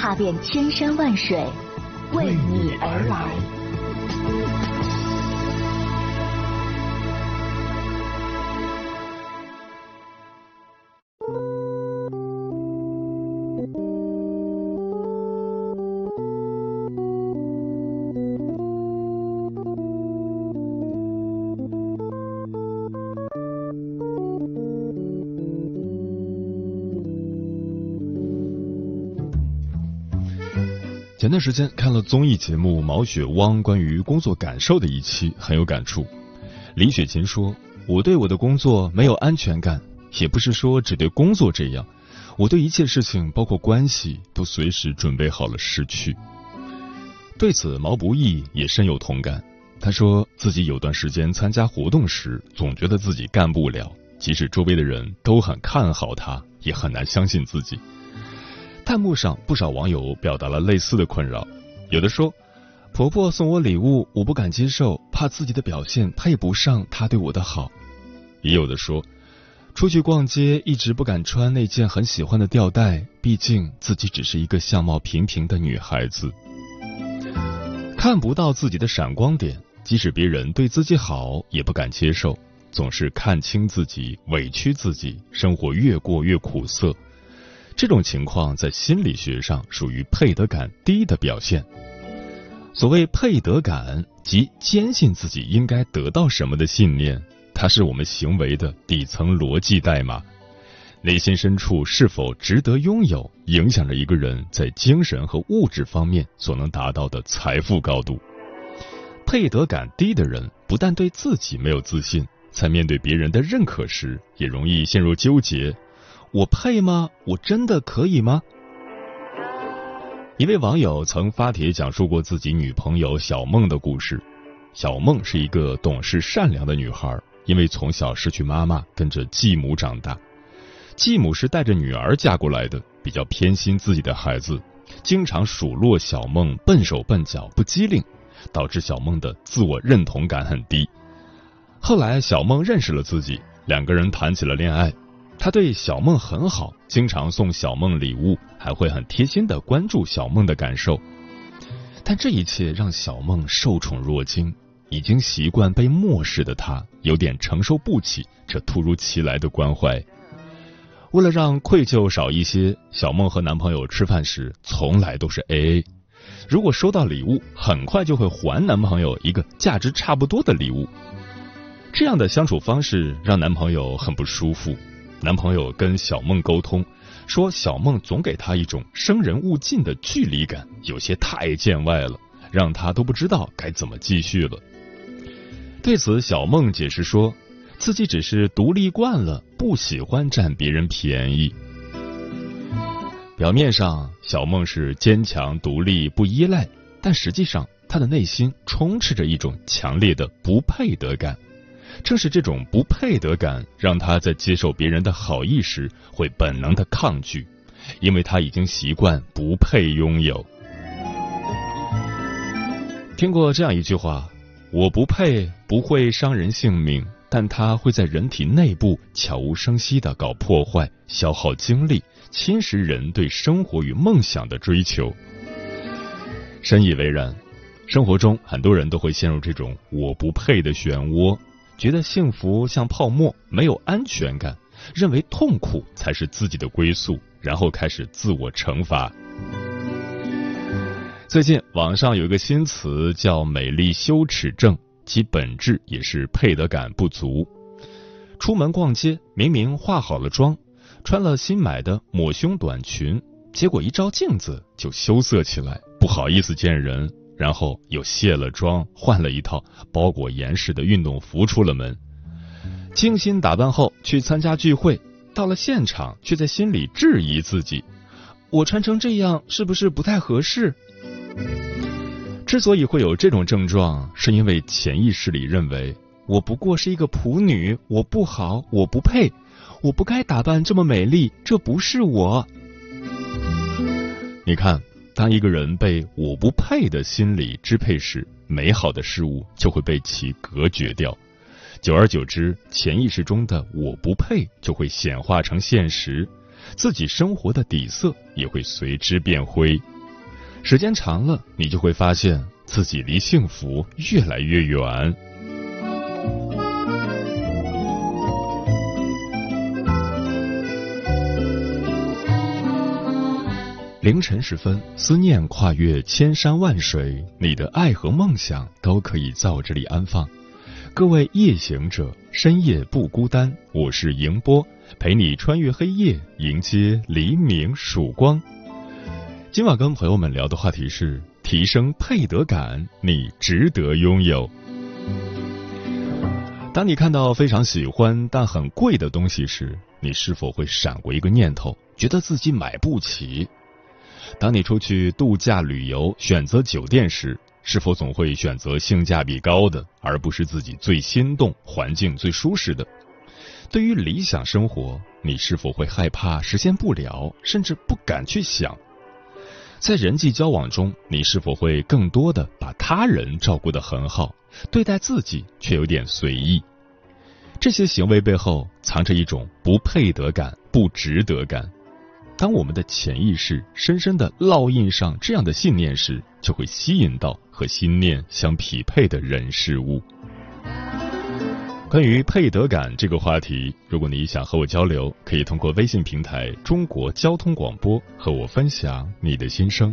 踏遍千山万水，为你而来。前段时间看了综艺节目《毛血汪》关于工作感受的一期，很有感触。李雪琴说：“我对我的工作没有安全感，也不是说只对工作这样，我对一切事情，包括关系，都随时准备好了失去。”对此，毛不易也深有同感。他说自己有段时间参加活动时，总觉得自己干不了，即使周围的人都很看好他，也很难相信自己。弹幕上不少网友表达了类似的困扰，有的说：“婆婆送我礼物，我不敢接受，怕自己的表现配不上她对我的好。”也有的说：“出去逛街一直不敢穿那件很喜欢的吊带，毕竟自己只是一个相貌平平的女孩子，看不到自己的闪光点，即使别人对自己好，也不敢接受，总是看清自己，委屈自己，生活越过越苦涩。”这种情况在心理学上属于配得感低的表现。所谓配得感，即坚信自己应该得到什么的信念，它是我们行为的底层逻辑代码。内心深处是否值得拥有，影响着一个人在精神和物质方面所能达到的财富高度。配得感低的人，不但对自己没有自信，在面对别人的认可时，也容易陷入纠结。我配吗？我真的可以吗？一位网友曾发帖讲述过自己女朋友小梦的故事。小梦是一个懂事善良的女孩，因为从小失去妈妈，跟着继母长大。继母是带着女儿嫁过来的，比较偏心自己的孩子，经常数落小梦笨手笨脚、不机灵，导致小梦的自我认同感很低。后来，小梦认识了自己，两个人谈起了恋爱。他对小梦很好，经常送小梦礼物，还会很贴心的关注小梦的感受。但这一切让小梦受宠若惊，已经习惯被漠视的她有点承受不起这突如其来的关怀。为了让愧疚少一些，小梦和男朋友吃饭时从来都是 A A。如果收到礼物，很快就会还男朋友一个价值差不多的礼物。这样的相处方式让男朋友很不舒服。男朋友跟小梦沟通，说小梦总给他一种生人勿近的距离感，有些太见外了，让他都不知道该怎么继续了。对此，小梦解释说，自己只是独立惯了，不喜欢占别人便宜。表面上，小梦是坚强、独立、不依赖，但实际上，她的内心充斥着一种强烈的不配得感。正是这种不配得感，让他在接受别人的好意时会本能的抗拒，因为他已经习惯不配拥有。听过这样一句话：“我不配，不会伤人性命，但他会在人体内部悄无声息的搞破坏，消耗精力，侵蚀人对生活与梦想的追求。”深以为然。生活中，很多人都会陷入这种“我不配”的漩涡。觉得幸福像泡沫，没有安全感，认为痛苦才是自己的归宿，然后开始自我惩罚。最近网上有一个新词叫“美丽羞耻症”，其本质也是配得感不足。出门逛街，明明化好了妆，穿了新买的抹胸短裙，结果一照镜子就羞涩起来，不好意思见人。然后又卸了妆，换了一套包裹严实的运动服出了门。精心打扮后去参加聚会，到了现场却在心里质疑自己：我穿成这样是不是不太合适？之所以会有这种症状，是因为潜意识里认为我不过是一个普女，我不好，我不配，我不该打扮这么美丽，这不是我。你看，当一个人被“我不配”的心理支配时，美好的事物就会被其隔绝掉。久而久之，潜意识中的“我不配”就会显化成现实，自己生活的底色也会随之变灰。时间长了，你就会发现自己离幸福越来越远。凌晨时分，思念跨越千山万水，你的爱和梦想都可以在我这里安放。各位夜行者，深夜不孤单，我是迎波，陪你穿越黑夜，迎接黎明曙光。今晚跟朋友们聊的话题是提升配得感，你值得拥有。当你看到非常喜欢但很贵的东西时，你是否会闪过一个念头，觉得自己买不起？当你出去度假旅游选择酒店时，是否总会选择性价比高的，而不是自己最心动、环境最舒适的？对于理想生活，你是否会害怕实现不了，甚至不敢去想？在人际交往中，你是否会更多的把他人照顾得很好，对待自己却有点随意？这些行为背后藏着一种不配得感、不值得感。当我们的潜意识深深的烙印上这样的信念时，就会吸引到和心念相匹配的人事物。关于配得感这个话题，如果你想和我交流，可以通过微信平台“中国交通广播”和我分享你的心声。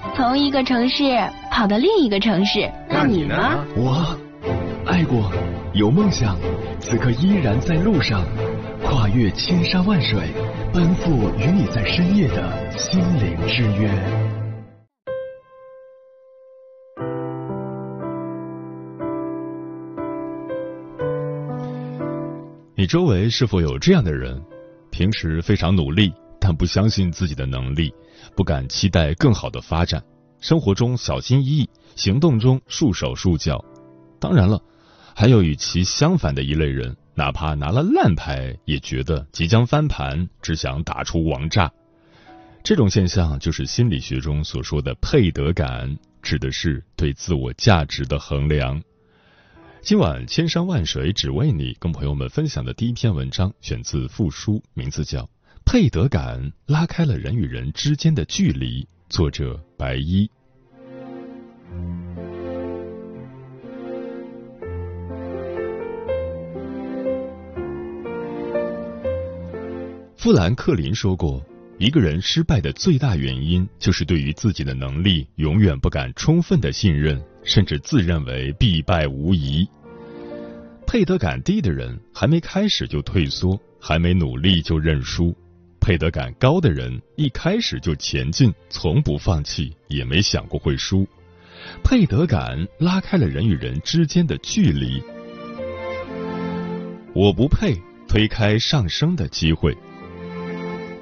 从一个城市跑到另一个城市。那你呢？我爱过，有梦想，此刻依然在路上，跨越千山万水，奔赴与你在深夜的心灵之约。你周围是否有这样的人？平时非常努力，但不相信自己的能力，不敢期待更好的发展，生活中小心翼翼，行动中束手束脚。当然了，还有与其相反的一类人，哪怕拿了烂牌，也觉得即将翻盘，只想打出王炸。这种现象就是心理学中所说的配得感，指的是对自我价值的衡量。今晚千山万水只为你，跟朋友们分享的第一篇文章选自复书，名字叫《配得感拉开了人与人之间的距离》，作者白衣。富兰克林说过：“一个人失败的最大原因，就是对于自己的能力永远不敢充分的信任，甚至自认为必败无疑。配得感低的人，还没开始就退缩，还没努力就认输；配得感高的人，一开始就前进，从不放弃，也没想过会输。配得感拉开了人与人之间的距离。我不配，推开上升的机会。”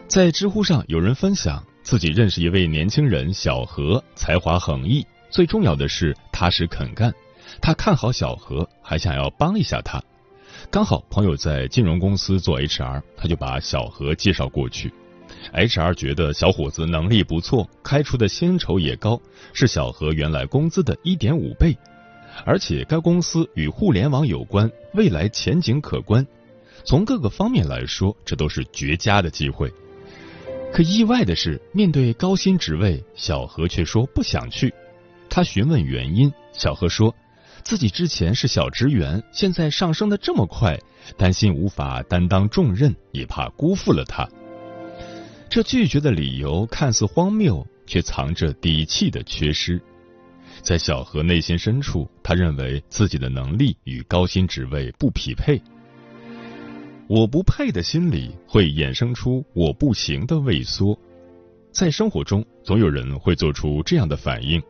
在知乎上，有人分享自己认识一位年轻人小何，才华横溢，最重要的是踏实肯干。他看好小何，还想要帮一下他。刚好朋友在金融公司做 HR，他就把小何介绍过去。HR 觉得小伙子能力不错，开出的薪酬也高，是小何原来工资的一点五倍，而且该公司与互联网有关，未来前景可观。从各个方面来说，这都是绝佳的机会。可意外的是，面对高薪职位，小何却说不想去。他询问原因，小何说：“自己之前是小职员，现在上升的这么快，担心无法担当重任，也怕辜负了他。这拒绝的理由看似荒谬，却藏着底气的缺失。在小何内心深处，他认为自己的能力与高薪职位不匹配。我不配的心理会衍生出我不行的畏缩。在生活中，总有人会做出这样的反应：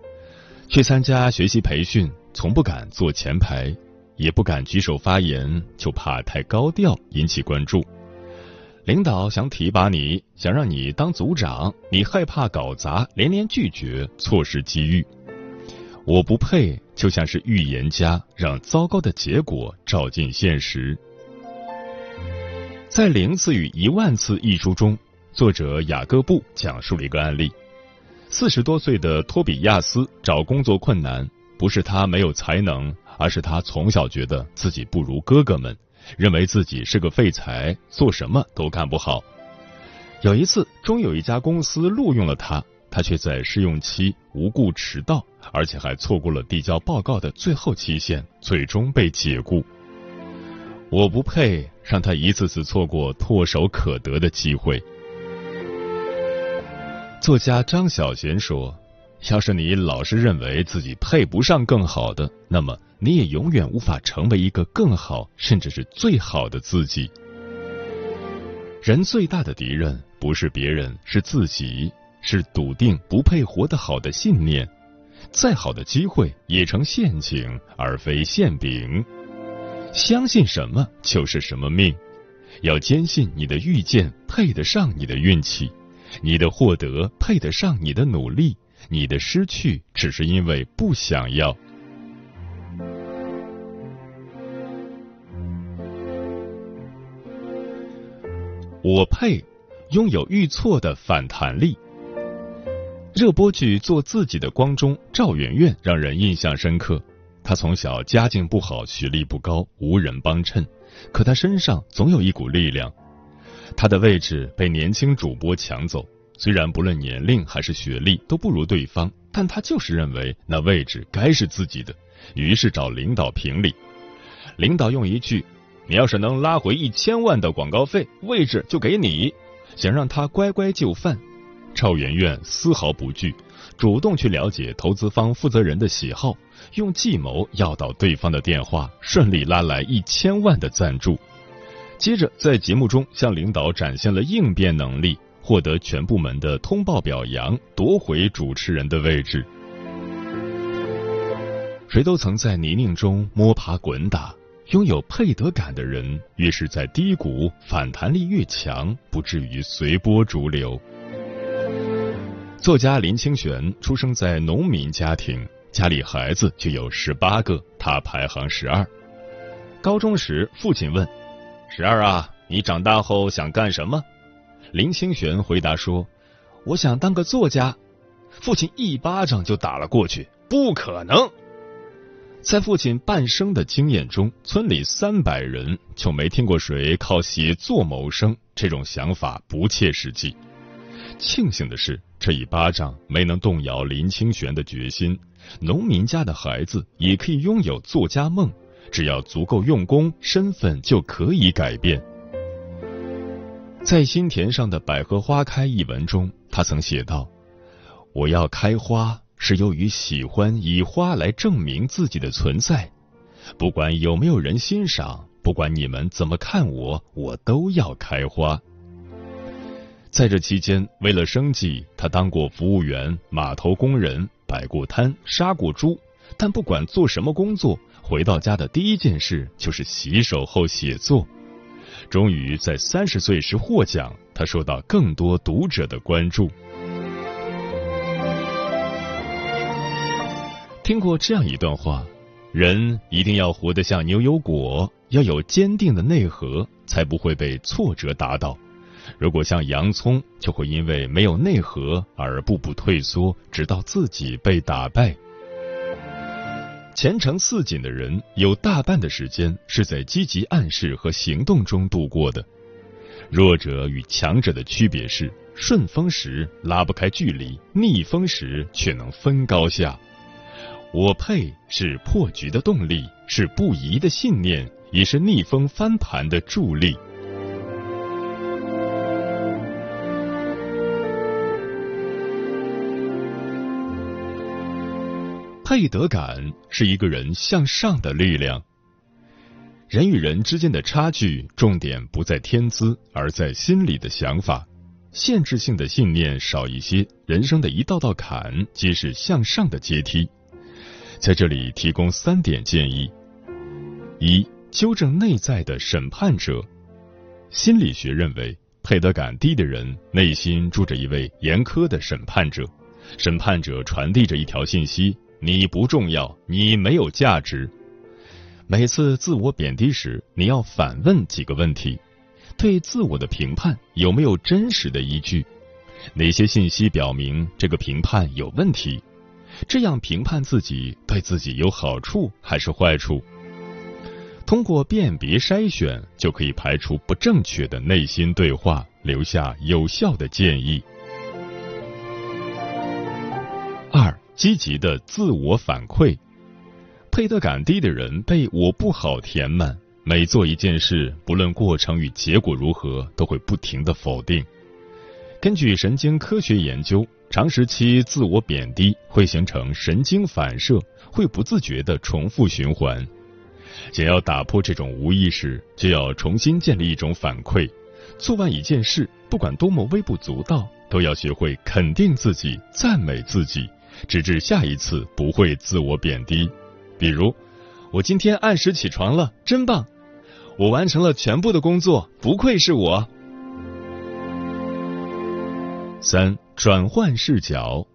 去参加学习培训，从不敢坐前排，也不敢举手发言，就怕太高调引起关注。领导想提拔你，想让你当组长，你害怕搞砸，连连拒绝，错失机遇。我不配，就像是预言家，让糟糕的结果照进现实。在《零次与一万次》一书中，作者雅各布讲述了一个案例：四十多岁的托比亚斯找工作困难，不是他没有才能，而是他从小觉得自己不如哥哥们，认为自己是个废材，做什么都干不好。有一次，终有一家公司录用了他。他却在试用期无故迟到，而且还错过了递交报告的最后期限，最终被解雇。我不配让他一次次错过唾手可得的机会。作家张小娴说：“要是你老是认为自己配不上更好的，那么你也永远无法成为一个更好，甚至是最好的自己。人最大的敌人不是别人，是自己。”是笃定不配活得好的信念，再好的机会也成陷阱而非馅饼。相信什么就是什么命，要坚信你的遇见配得上你的运气，你的获得配得上你的努力，你的失去只是因为不想要。我配拥有遇错的反弹力。热播剧《做自己的光》中，赵媛媛让人印象深刻。他从小家境不好，学历不高，无人帮衬，可他身上总有一股力量。他的位置被年轻主播抢走，虽然不论年龄还是学历都不如对方，但他就是认为那位置该是自己的，于是找领导评理。领导用一句：“你要是能拉回一千万的广告费，位置就给你。”想让他乖乖就范。赵媛媛丝毫不惧，主动去了解投资方负责人的喜好，用计谋要到对方的电话，顺利拉来一千万的赞助。接着在节目中向领导展现了应变能力，获得全部门的通报表扬，夺回主持人的位置。谁都曾在泥泞中摸爬滚打，拥有配得感的人，越是在低谷，反弹力越强，不至于随波逐流。作家林清玄出生在农民家庭，家里孩子就有十八个，他排行十二。高中时，父亲问：“十二啊，你长大后想干什么？”林清玄回答说：“我想当个作家。”父亲一巴掌就打了过去：“不可能！”在父亲半生的经验中，村里三百人就没听过谁靠写作谋生，这种想法不切实际。庆幸的是，这一巴掌没能动摇林清玄的决心。农民家的孩子也可以拥有作家梦，只要足够用功，身份就可以改变。在心田上的百合花开一文中，他曾写道：“我要开花，是由于喜欢以花来证明自己的存在。不管有没有人欣赏，不管你们怎么看我，我都要开花。”在这期间，为了生计，他当过服务员、码头工人，摆过摊、杀过猪。但不管做什么工作，回到家的第一件事就是洗手后写作。终于在三十岁时获奖，他受到更多读者的关注。听过这样一段话：人一定要活得像牛油果，要有坚定的内核，才不会被挫折打倒。如果像洋葱，就会因为没有内核而步步退缩，直到自己被打败。前程似锦的人，有大半的时间是在积极暗示和行动中度过的。弱者与强者的区别是：顺风时拉不开距离，逆风时却能分高下。我配是破局的动力，是不移的信念，也是逆风翻盘的助力。配得感是一个人向上的力量。人与人之间的差距，重点不在天资，而在心里的想法。限制性的信念少一些，人生的一道道坎皆是向上的阶梯。在这里提供三点建议：一、纠正内在的审判者。心理学认为，配得感低的人内心住着一位严苛的审判者，审判者传递着一条信息。你不重要，你没有价值。每次自我贬低时，你要反问几个问题：对自我的评判有没有真实的依据？哪些信息表明这个评判有问题？这样评判自己对自己有好处还是坏处？通过辨别筛选，就可以排除不正确的内心对话，留下有效的建议。积极的自我反馈，配得感低的人被我不好填满，每做一件事，不论过程与结果如何，都会不停的否定。根据神经科学研究，长时期自我贬低会形成神经反射，会不自觉的重复循环。想要打破这种无意识，就要重新建立一种反馈。做完一件事，不管多么微不足道，都要学会肯定自己，赞美自己。直至下一次不会自我贬低，比如我今天按时起床了，真棒！我完成了全部的工作，不愧是我。三转换视角，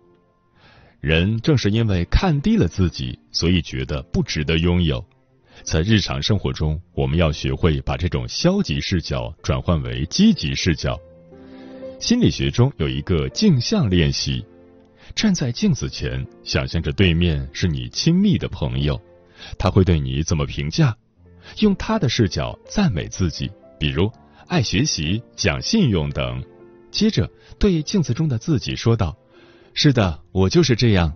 人正是因为看低了自己，所以觉得不值得拥有。在日常生活中，我们要学会把这种消极视角转换为积极视角。心理学中有一个镜像练习。站在镜子前，想象着对面是你亲密的朋友，他会对你怎么评价？用他的视角赞美自己，比如爱学习、讲信用等。接着对镜子中的自己说道：“是的，我就是这样。”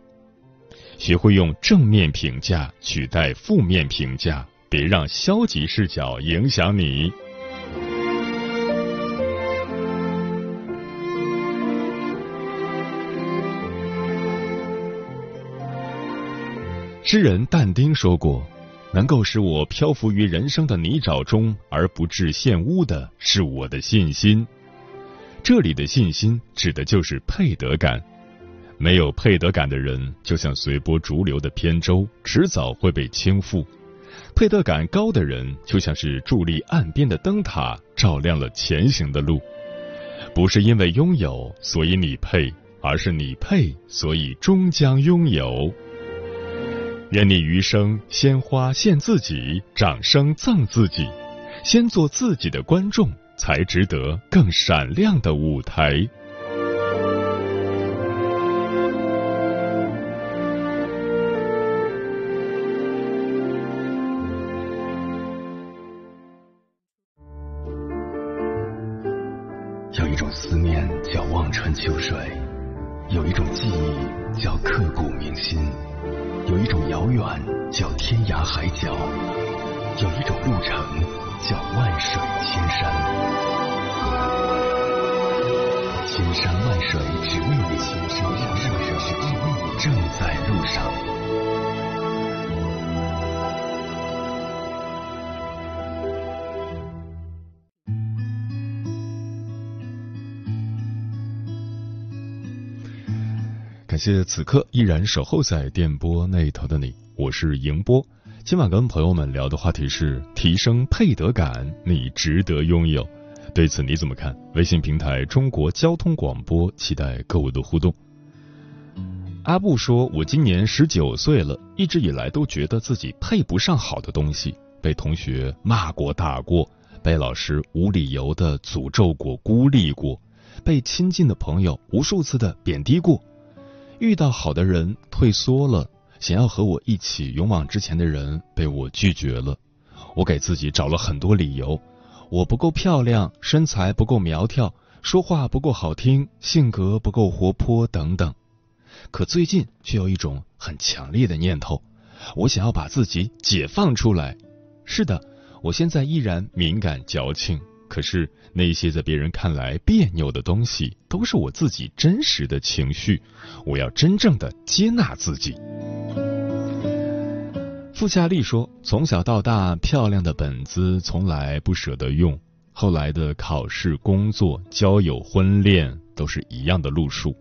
学会用正面评价取代负面评价，别让消极视角影响你。诗人但丁说过：“能够使我漂浮于人生的泥沼中而不致陷污的，是我的信心。”这里的信心指的就是配得感。没有配得感的人，就像随波逐流的扁舟，迟早会被倾覆；配得感高的人，就像是伫立岸边的灯塔，照亮了前行的路。不是因为拥有，所以你配，而是你配，所以终将拥有。愿你余生鲜花献自己，掌声赠自己，先做自己的观众，才值得更闪亮的舞台。路程叫万水千山。千山万水只为你，千山万水只为你，正在路上。感谢此刻依然守候在电波那头的你，我是迎波。今晚跟朋友们聊的话题是提升配得感，你值得拥有。对此你怎么看？微信平台中国交通广播，期待各位的互动。阿布说：“我今年十九岁了，一直以来都觉得自己配不上好的东西，被同学骂过、打过，被老师无理由的诅咒过、孤立过，被亲近的朋友无数次的贬低过。”遇到好的人退缩了，想要和我一起勇往直前的人被我拒绝了。我给自己找了很多理由：我不够漂亮，身材不够苗条，说话不够好听，性格不够活泼等等。可最近却有一种很强烈的念头，我想要把自己解放出来。是的，我现在依然敏感矫情，可是那些在别人看来别扭的东西，都是我自己真实的情绪。我要真正的接纳自己。傅夏丽说：“从小到大，漂亮的本子从来不舍得用。后来的考试、工作、交友、婚恋，都是一样的路数。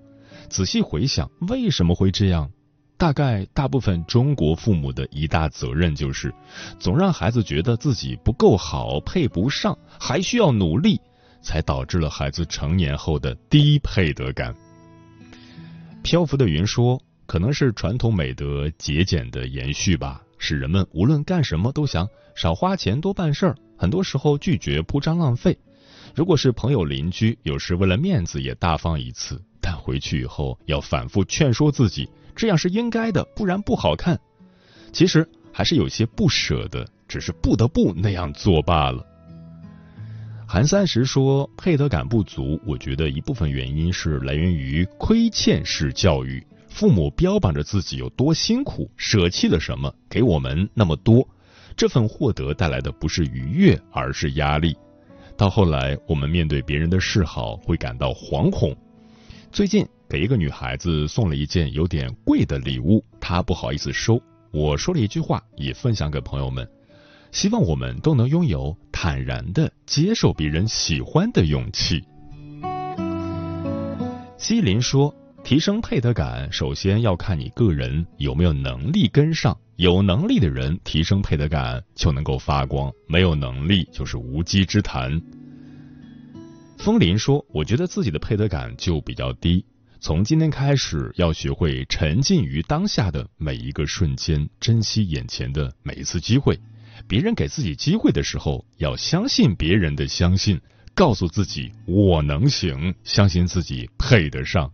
仔细回想，为什么会这样？大概大部分中国父母的一大责任就是，总让孩子觉得自己不够好，配不上，还需要努力，才导致了孩子成年后的低配得感。”漂浮的云说：“可能是传统美德节俭的延续吧。”使人们无论干什么都想少花钱多办事儿，很多时候拒绝铺张浪费。如果是朋友邻居，有时为了面子也大方一次，但回去以后要反复劝说自己，这样是应该的，不然不好看。其实还是有些不舍得，只是不得不那样做罢了。韩三十说，配得感不足，我觉得一部分原因是来源于亏欠式教育。父母标榜着自己有多辛苦，舍弃了什么给我们那么多，这份获得带来的不是愉悦，而是压力。到后来，我们面对别人的示好会感到惶恐。最近给一个女孩子送了一件有点贵的礼物，她不好意思收。我说了一句话，也分享给朋友们，希望我们都能拥有坦然的接受别人喜欢的勇气。西林说。提升配得感，首先要看你个人有没有能力跟上。有能力的人提升配得感就能够发光，没有能力就是无稽之谈。风林说：“我觉得自己的配得感就比较低，从今天开始要学会沉浸于当下的每一个瞬间，珍惜眼前的每一次机会。别人给自己机会的时候，要相信别人的相信，告诉自己我能行，相信自己配得上。”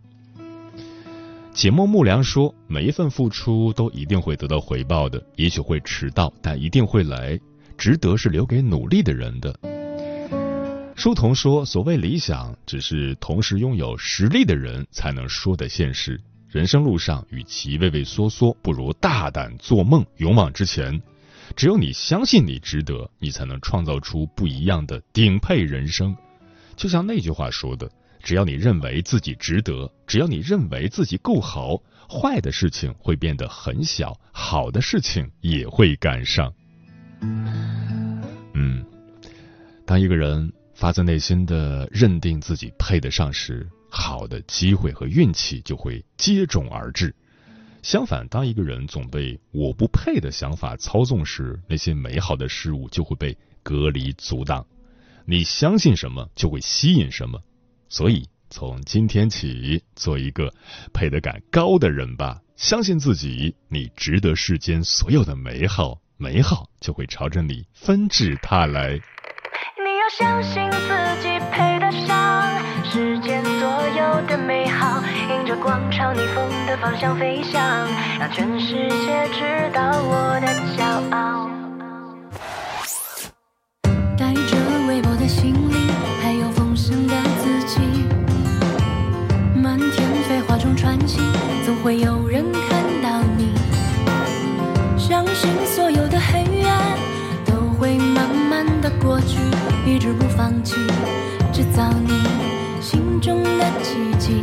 解梦木良说：“每一份付出都一定会得到回报的，也许会迟到，但一定会来。值得是留给努力的人的。”书童说：“所谓理想，只是同时拥有实力的人才能说的现实。人生路上，与其畏畏缩缩，不如大胆做梦，勇往直前。只有你相信你值得，你才能创造出不一样的顶配人生。就像那句话说的。”只要你认为自己值得，只要你认为自己够好，坏的事情会变得很小，好的事情也会赶上。嗯，当一个人发自内心的认定自己配得上时，好的机会和运气就会接踵而至。相反，当一个人总被“我不配”的想法操纵时，那些美好的事物就会被隔离阻挡。你相信什么，就会吸引什么。所以，从今天起，做一个配得感高的人吧。相信自己，你值得世间所有的美好，美好就会朝着你纷至沓来。要相信自己配得上世间所有的美好，迎着光朝逆风的方向飞翔，让全世界知道我的骄傲。带着微薄的行李，还有丰盛的自己，漫天飞花中穿行。总会有人看到你。相信所有的黑暗都会慢慢的过去，一直不放弃，制造你心中的奇迹。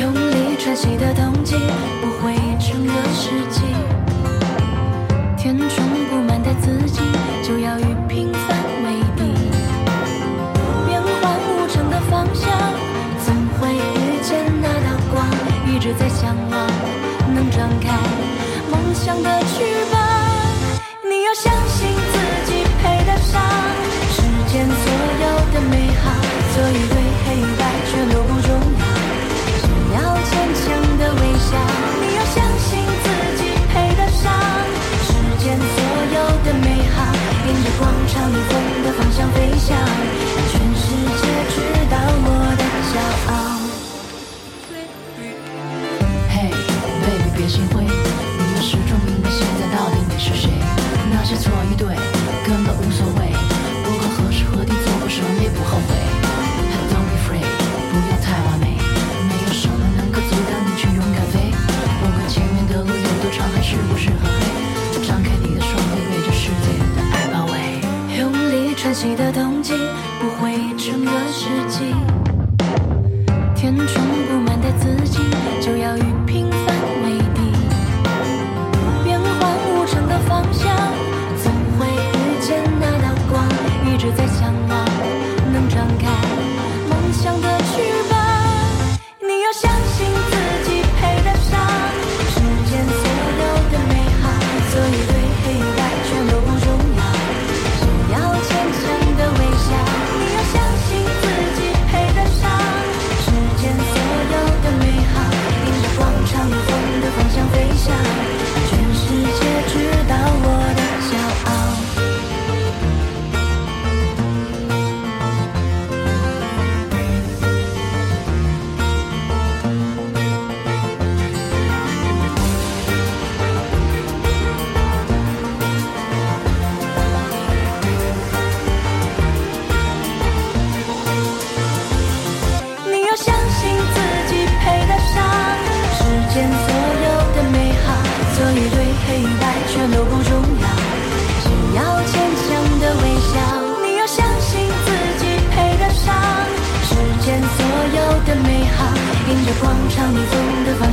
用力喘息的动机不会成个世纪。填充不满的自己，就要与平凡为敌。变幻无常的方向。总会遇见那道光一直在向往，向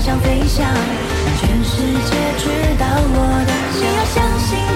想飞翔，全世界知道我的心。要相信。